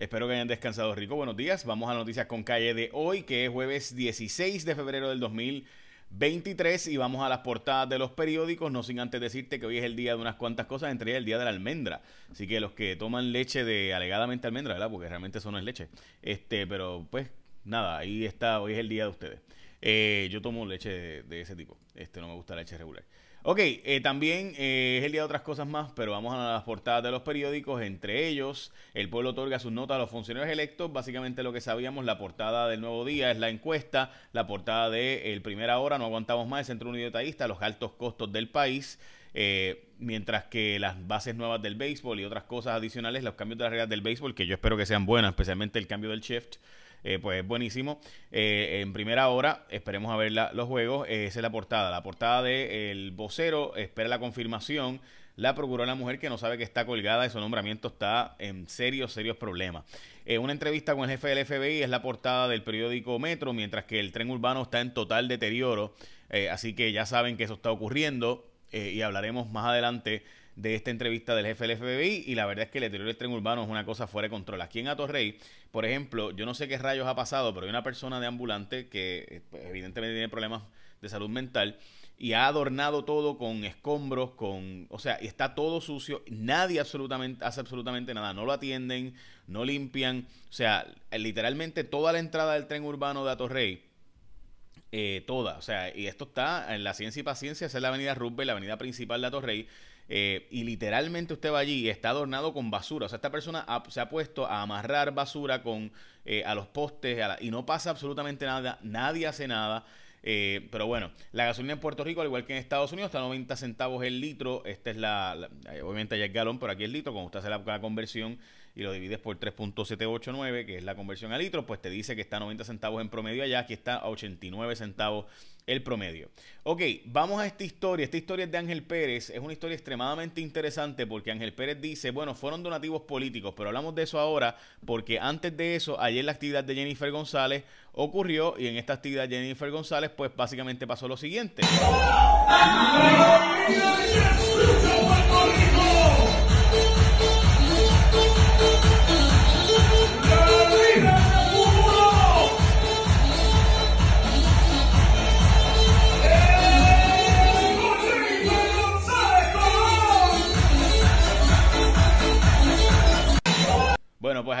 Espero que hayan descansado rico. Buenos días. Vamos a noticias con calle de hoy, que es jueves 16 de febrero del 2023 y vamos a las portadas de los periódicos, no sin antes decirte que hoy es el día de unas cuantas cosas, entre ellas el día de la almendra. Así que los que toman leche de alegadamente almendra, ¿verdad? Porque realmente eso no es leche. Este, pero pues nada, ahí está, hoy es el día de ustedes. Eh, yo tomo leche de, de, ese tipo. Este no me gusta la leche regular. Ok, eh, también eh, es el día de otras cosas más, pero vamos a las portadas de los periódicos. Entre ellos, el pueblo otorga sus notas a los funcionarios electos. Básicamente lo que sabíamos, la portada del Nuevo Día es la encuesta, la portada de El Primera Hora, no aguantamos más, el Centro Unido los altos costos del país. Eh, mientras que las bases nuevas del béisbol y otras cosas adicionales, los cambios de las reglas del béisbol, que yo espero que sean buenas, especialmente el cambio del shift, eh, pues buenísimo. Eh, en primera hora, esperemos a ver los juegos. Eh, esa es la portada. La portada de El Vocero espera la confirmación. La procuró la mujer que no sabe que está colgada y su nombramiento está en serios, serios problemas. una entrevista con el jefe del FBI es la portada del periódico Metro, mientras que el tren urbano está en total deterioro. así que ya saben que eso está ocurriendo y hablaremos más adelante de esta entrevista del jefe del FBI y la verdad es que el deterioro del tren urbano es una cosa fuera de control. Aquí en Atorrey, por ejemplo, yo no sé qué rayos ha pasado, pero hay una persona de ambulante que eh, pues, evidentemente tiene problemas de salud mental y ha adornado todo con escombros, con, o sea, está todo sucio, nadie absolutamente hace absolutamente nada, no lo atienden, no limpian, o sea, literalmente toda la entrada del tren urbano de Atorrey eh, toda, o sea, y esto está en la ciencia y paciencia, es la avenida Rubber, la avenida principal de Atorrey, eh, y literalmente usted va allí y está adornado con basura. O sea, esta persona se ha puesto a amarrar basura con, eh, a los postes y no pasa absolutamente nada, nadie hace nada. Eh, pero bueno, la gasolina en Puerto Rico, al igual que en Estados Unidos, está a 90 centavos el litro. Esta es la, obviamente ya es galón, pero aquí el litro. Cuando usted hace la, conversión y lo divides por 3.789, que es la conversión a litro, pues te dice que está a 90 centavos en promedio allá. Aquí está a 89 centavos el promedio. Ok, vamos a esta historia. Esta historia es de Ángel Pérez. Es una historia extremadamente interesante porque Ángel Pérez dice, bueno, fueron donativos políticos, pero hablamos de eso ahora porque antes de eso, ayer la actividad de Jennifer González ocurrió y en esta actividad Jennifer González pues básicamente pasó lo siguiente.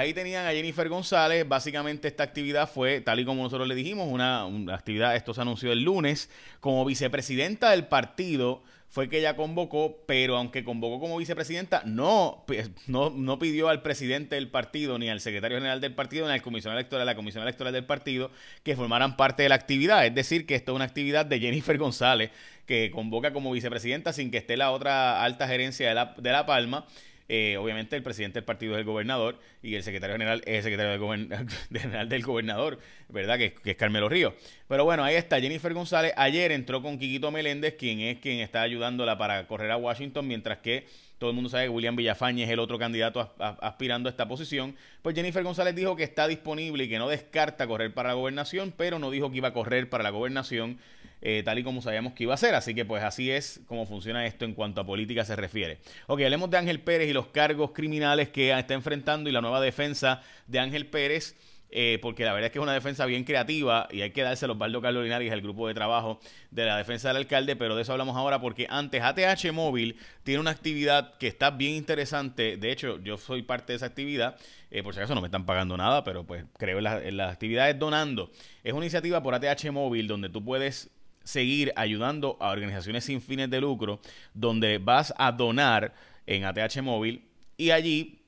Ahí tenían a Jennifer González. Básicamente esta actividad fue, tal y como nosotros le dijimos, una, actividad, esto se anunció el lunes, como vicepresidenta del partido fue que ella convocó, pero aunque convocó como vicepresidenta, no, no, no pidió al presidente del partido, ni al secretario general del partido, ni al comisionado electoral, la comisión electoral del partido, que formaran parte de la actividad. Es decir, que esto es una actividad de Jennifer González, que convoca como vicepresidenta sin que esté la otra alta gerencia de La, de la Palma. Eh, obviamente el presidente del partido es el gobernador y el secretario general es el secretario general del gobernador, ¿verdad? Que, es Carmelo Río. Pero bueno, ahí está Jennifer González. Ayer entró con Quiquito Meléndez, quien es quien está ayudándola para correr a Washington, mientras que todo el mundo sabe que William Villafañe es el otro candidato aspirando a esta posición. Pues Jennifer González dijo que está disponible y que no descarta correr para la gobernación, pero no dijo que iba a correr para la gobernación eh, tal y como sabíamos que iba a ser. Así que pues así es como funciona esto en cuanto a política se refiere. Ok, hablemos de Ángel Pérez y los cargos criminales que está enfrentando y la nueva defensa de Ángel Pérez. Eh, porque la verdad es que es una defensa bien creativa y hay que darse los Osvaldo Carlos Linares, el grupo de trabajo de la defensa del alcalde, pero de eso hablamos ahora porque antes ATH Móvil tiene una actividad que está bien interesante, de hecho yo soy parte de esa actividad, eh, por si acaso no me están pagando nada, pero pues creo en, en las actividades donando. Es una iniciativa por ATH Móvil donde tú puedes seguir ayudando a organizaciones sin fines de lucro, donde vas a donar en ATH Móvil y allí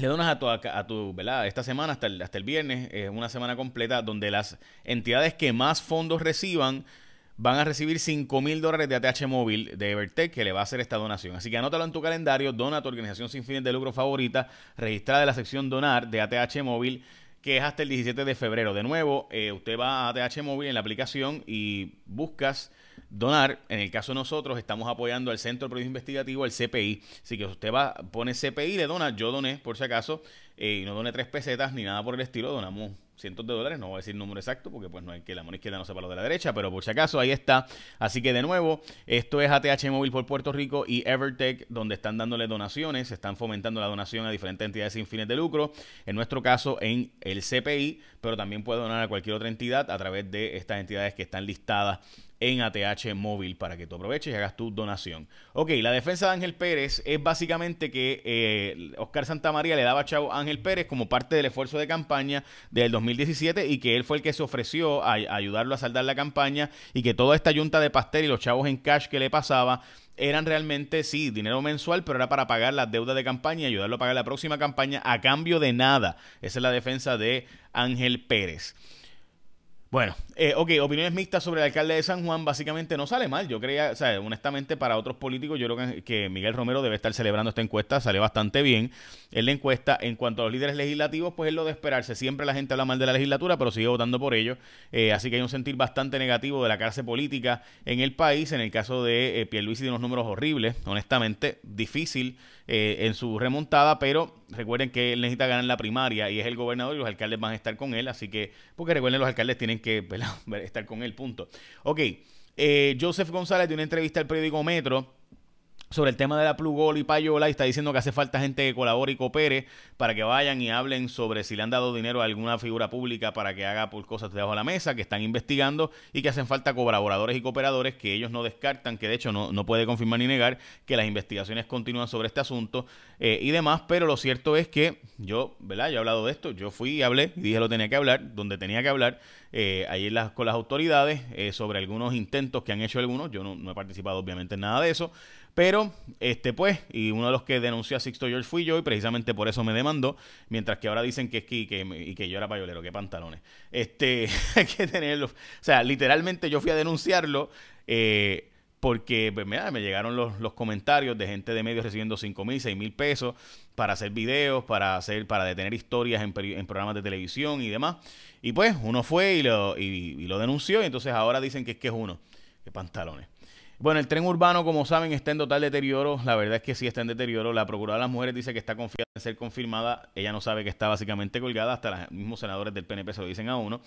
le donas a tu, a tu ¿verdad? Esta semana hasta el, hasta el viernes, es una semana completa donde las entidades que más fondos reciban van a recibir 5 mil dólares de ATH móvil de Evertech que le va a hacer esta donación. Así que anótalo en tu calendario, dona a tu organización sin fines de lucro favorita, registrada en la sección donar de ATH móvil que es hasta el 17 de febrero. De nuevo, eh, usted va a TH Móvil en la aplicación y buscas donar. En el caso de nosotros, estamos apoyando al Centro de Periodismo Investigativo, el CPI. Así que usted va, pone CPI, le dona, yo doné, por si acaso, y no done tres pesetas ni nada por el estilo, donamos cientos de dólares, no voy a decir el número exacto porque pues no hay que la mano izquierda no sepa lo de la derecha, pero por si acaso ahí está. Así que de nuevo, esto es ATH Móvil por Puerto Rico y Evertech donde están dándole donaciones, están fomentando la donación a diferentes entidades sin fines de lucro, en nuestro caso en el CPI, pero también puede donar a cualquier otra entidad a través de estas entidades que están listadas en ATH móvil para que tú aproveches y hagas tu donación. Ok, la defensa de Ángel Pérez es básicamente que eh, Oscar Santamaría le daba chavo a Ángel Pérez como parte del esfuerzo de campaña del 2017 y que él fue el que se ofreció a, ayudarlo a saldar la campaña y que toda esta yunta de pastel y los chavos en cash que le pasaba eran realmente, sí, dinero mensual, pero era para pagar las deudas de campaña y ayudarlo a pagar la próxima campaña a cambio de nada. Esa es la defensa de Ángel Pérez. Bueno, eh, ok, opiniones mixtas sobre el alcalde de San Juan básicamente no sale mal. Yo creía, o sea, honestamente para otros políticos yo creo que, Miguel Romero debe estar celebrando esta encuesta, sale bastante bien en la encuesta. En cuanto a los líderes legislativos, pues es lo de esperarse. Siempre la gente habla mal de la legislatura, pero sigue votando por ellos. Eh, así que hay un sentir bastante negativo de la clase política en el país. En el caso de eh, Pierluisi tiene unos números horribles, honestamente, difícil eh, en su remontada, pero recuerden que él necesita ganar la primaria y es el gobernador y los alcaldes van a estar con él, así que, porque recuerden, los alcaldes tienen que estar con él, punto. Ok, eh, Joseph González de una entrevista al periódico Metro sobre el tema de la plugol y payola y está diciendo que hace falta gente que colabore y coopere para que vayan y hablen sobre si le han dado dinero a alguna figura pública para que haga por cosas debajo de la mesa, que están investigando y que hacen falta colaboradores y cooperadores que ellos no descartan, que de hecho no, no puede confirmar ni negar que las investigaciones continúan sobre este asunto eh, y demás, pero lo cierto es que yo, ¿verdad? Yo he hablado de esto, yo fui y hablé y dije lo tenía que hablar, donde tenía que hablar, eh, ahí las, con las autoridades eh, sobre algunos intentos que han hecho algunos, yo no, no he participado obviamente en nada de eso, pero, este, pues, y uno de los que denunció a Sixto George fui yo y precisamente por eso me demandó, mientras que ahora dicen que es que, y que yo era payolero, qué pantalones. Este, hay que tenerlo. O sea, literalmente yo fui a denunciarlo. Eh, porque pues, me, llegaron los, los, comentarios de gente de medios recibiendo 5 mil, 6 mil pesos para hacer videos, para hacer, para detener historias en, en, programas de televisión y demás. Y pues uno fue y lo, y, y lo denunció y entonces ahora dicen que es que es uno. Qué pantalones. Bueno, el tren urbano, como saben, está en total deterioro. La verdad es que sí está en deterioro. La Procuradora de las Mujeres dice que está confiada en ser confirmada. Ella no sabe que está básicamente colgada. Hasta los mismos senadores del PNP se lo dicen a uno.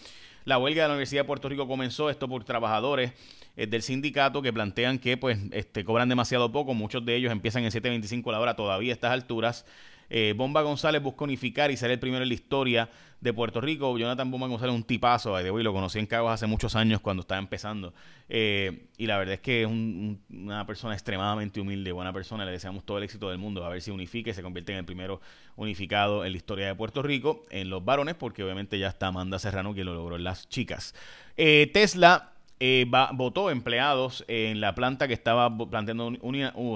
La huelga de la Universidad de Puerto Rico comenzó esto por trabajadores eh, del sindicato que plantean que pues este, cobran demasiado poco. Muchos de ellos empiezan en 7.25 la hora todavía a estas alturas. Eh, Bomba González busca unificar y ser el primero en la historia de Puerto Rico. Jonathan Bomba González es un tipazo, de hoy lo conocí en Caguas hace muchos años cuando estaba empezando. Eh, y la verdad es que es una persona extremadamente humilde, buena persona. Le deseamos todo el éxito del mundo. A ver si unifica y se convierte en el primero unificado en la historia de Puerto Rico, en los varones, porque obviamente ya está Amanda Serrano que lo logró en las chicas. Eh, Tesla votó empleados en la planta que estaba planteando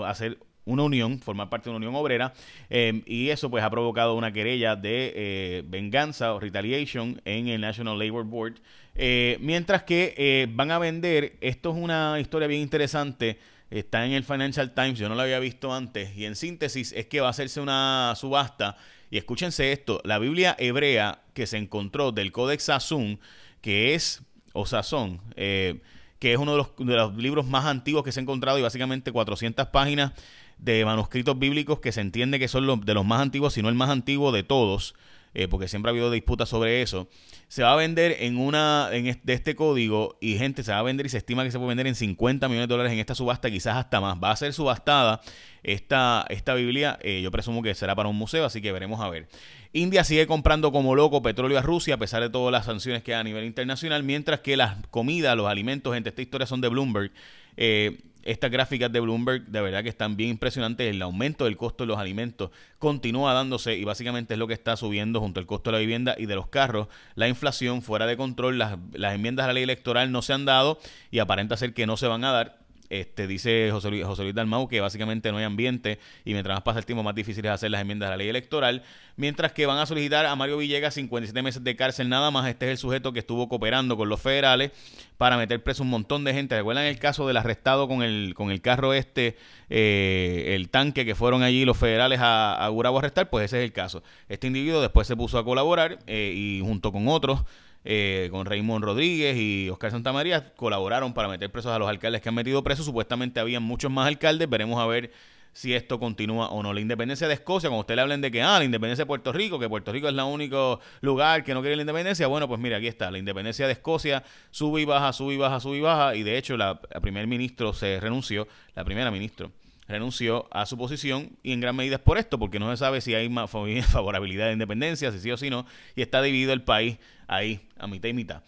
hacer una unión, formar parte de una unión obrera, eh, y eso pues ha provocado una querella de eh, venganza o retaliation en el National Labor Board. Eh, mientras que van a vender, esto es una historia bien interesante, está en el Financial Times, yo no lo había visto antes, y en síntesis es que va a hacerse una subasta, y escúchense esto, la Biblia hebrea que se encontró del Codex Sazón, que es, o Sazón, que es uno de los, de los libros más antiguos que se ha encontrado y básicamente 400 páginas de manuscritos bíblicos que se entiende que son los, de los más antiguos, si no el más antiguo de todos, eh, porque siempre ha habido disputas sobre eso, se va a vender en una en de este código y gente se va a vender y se estima que se puede vender en 50 millones de dólares en esta subasta, quizás hasta más. Va a ser subastada esta, esta Biblia, eh, yo presumo que será para un museo, así que veremos a ver. India sigue comprando como loco petróleo a Rusia a pesar de todas las sanciones que hay a nivel internacional, mientras que las comidas, los alimentos, gente, esta historia son de Bloomberg. Eh, estas gráficas de Bloomberg de verdad que están bien impresionantes. El aumento del costo de los alimentos continúa dándose y básicamente es lo que está subiendo junto al costo de la vivienda y de los carros. La inflación fuera de control, las, las enmiendas a la ley electoral no se han dado y aparenta ser que no se van a dar este, dice José Luis, José Luis Dalmau que básicamente no hay ambiente y mientras más pasa el tiempo más difícil es hacer las enmiendas a la ley electoral, mientras que van a solicitar a Mario Villegas 57 meses de cárcel nada más, este es el sujeto que estuvo cooperando con los federales para meter preso un montón de gente, ¿recuerdan el caso del arrestado con el, con el carro este, eh, el tanque que fueron allí los federales a, a Gurabo a arrestar? Pues ese es el caso. Este individuo después se puso a colaborar eh, y junto con otros eh, con Raymond Rodríguez y Oscar Santamaría, colaboraron para meter presos a los alcaldes que han metido presos. Supuestamente habían muchos más alcaldes. Veremos a ver si esto continúa o no. La independencia de Escocia, cuando usted le hablen de que, ah, la independencia de Puerto Rico, que Puerto Rico es el único lugar que no quiere la independencia, bueno, pues mira, aquí está, la independencia de Escocia sube y baja, sube y baja, sube y baja, y de hecho la, primer ministro se renunció, la primera ministra renunció a su posición y en gran medida es por esto, porque no se sabe si hay más favorabilidad de independencia, si sí o si no, y está dividido el país ahí a mitad y mitad.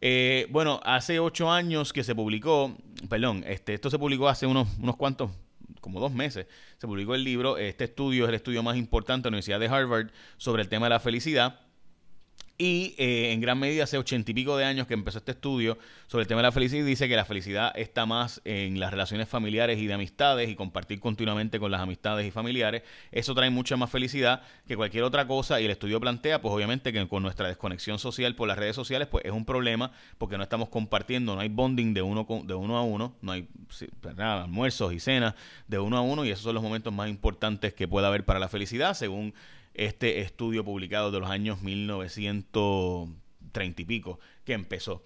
Eh, bueno, hace ocho años que se publicó, perdón, este, esto se publicó hace unos, unos cuantos, como dos meses, se publicó el libro. Este estudio es el estudio más importante de la Universidad de Harvard sobre el tema de la felicidad. Y eh, en gran medida hace ochenta y pico de años que empezó este estudio sobre el tema de la felicidad y dice que la felicidad está más en las relaciones familiares y de amistades y compartir continuamente con las amistades y familiares. Eso trae mucha más felicidad que cualquier otra cosa y el estudio plantea pues obviamente que con nuestra desconexión social por las redes sociales pues es un problema porque no estamos compartiendo, no hay bonding de uno, de uno a uno, no hay pues, almuerzos y cenas de uno a uno y esos son los momentos más importantes que pueda haber para la felicidad según este estudio publicado de los años 1930 y pico que empezó.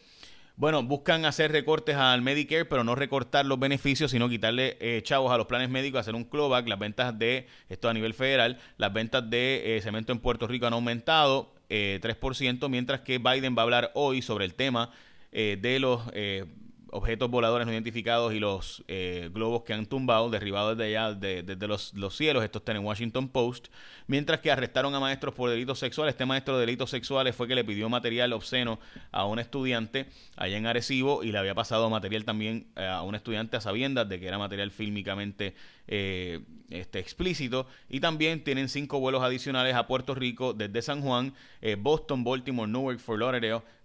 Bueno, buscan hacer recortes al Medicare, pero no recortar los beneficios, sino quitarle eh, chavos a los planes médicos, hacer un clawback. Las ventas de, esto a nivel federal, las ventas de eh, cemento en Puerto Rico han aumentado eh, 3%, mientras que Biden va a hablar hoy sobre el tema eh, de los objetos voladores no identificados y los eh, globos que han tumbado, derribados desde allá, desde los, cielos. Esto está en Washington Post. Mientras que arrestaron a maestros por delitos sexuales. Este maestro de delitos sexuales fue que le pidió material obsceno a un estudiante allá en Arecibo y le había pasado material también eh, a un estudiante a sabiendas de que era material fílmicamente eh, este, explícito. Y también tienen cinco vuelos adicionales a Puerto Rico desde San Juan, Boston, Baltimore, Newark, Fort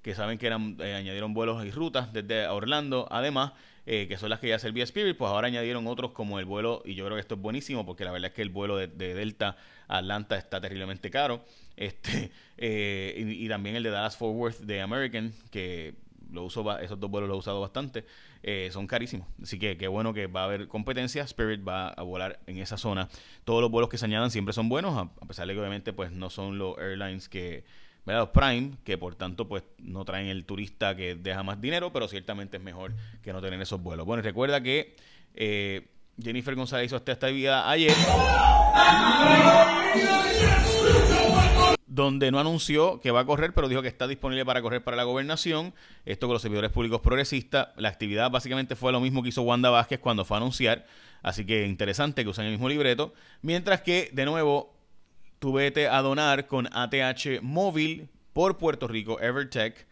que saben que eran, añadieron vuelos y rutas desde Orlando además, eh, que son las que ya servía Spirit, pues ahora añadieron otros como el vuelo, y yo creo que esto es buenísimo, porque la verdad es que el vuelo de, Delta a Atlanta está terriblemente caro, este eh, y, también el de Dallas Fort Worth de American, que lo uso, esos dos vuelos los he usado bastante, eh, son carísimos. Así que qué bueno que va a haber competencia. Spirit va a volar en esa zona. Todos los vuelos que se añadan siempre son buenos, a pesar de que obviamente pues no son los airlines que los Prime, que por tanto pues no traen el turista que deja más dinero, pero ciertamente es mejor que no tener esos vuelos. Bueno, recuerda que eh, Jennifer González hizo esta vida ayer, donde no anunció que va a correr, pero dijo que está disponible para correr para la gobernación. Esto con los servidores públicos progresistas. La actividad básicamente fue lo mismo que hizo Wanda Vázquez cuando fue a anunciar. Así que interesante que usen el mismo libreto. Mientras que, de nuevo, tú vete a donar con ATH móvil por Puerto Rico, Evertech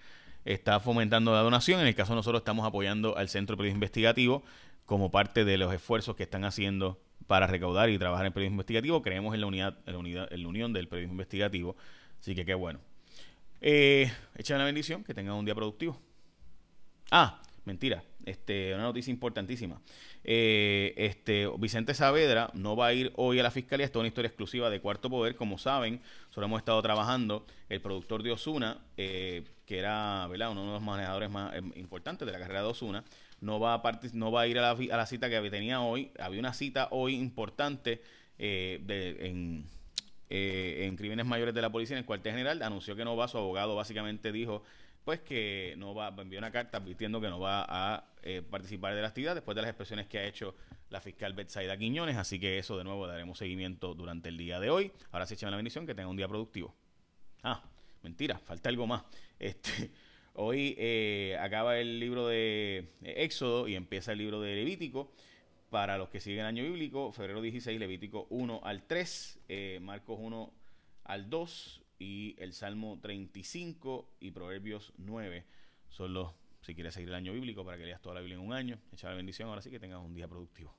está fomentando la donación. En el caso de nosotros estamos apoyando al Centro de Periodismo Investigativo como parte de los esfuerzos que están haciendo para recaudar y trabajar en periodismo investigativo. Creemos en la unidad, en la, unidad, en la unión del periodismo investigativo. Así que qué bueno. Eh, echen la bendición, que tengan un día productivo. Ah, mentira. Este, una noticia importantísima. Eh, este, Vicente Saavedra no va a ir hoy a la fiscalía. Esto es una historia exclusiva de Cuarto Poder. Como saben, solo hemos estado trabajando el productor de Osuna, eh, que era uno de los manejadores más eh, importantes de la carrera de Osuna. No va a, no va a ir a la, cita que tenía hoy. Había una cita hoy importante de, en, en crímenes mayores de la policía en el cuartel general. Anunció que no va. Su abogado básicamente dijo pues que no va, envió una carta advirtiendo que no va a eh, participar de la actividad después de las expresiones que ha hecho la fiscal Betsaida Quiñones, así que eso de nuevo daremos seguimiento durante el día de hoy. Ahora sí, échame la bendición, que tenga un día productivo. Ah, mentira, falta algo más. Este, hoy eh, acaba el libro de Éxodo y empieza el libro de Levítico. Para los que siguen año bíblico, febrero 16, Levítico 1 al 3, eh, Marcos 1 al 2, y el Salmo 35 y Proverbios 9 son los, si quieres seguir el año bíblico, para que leas toda la Biblia en un año. Echa la bendición, ahora sí que tengas un día productivo.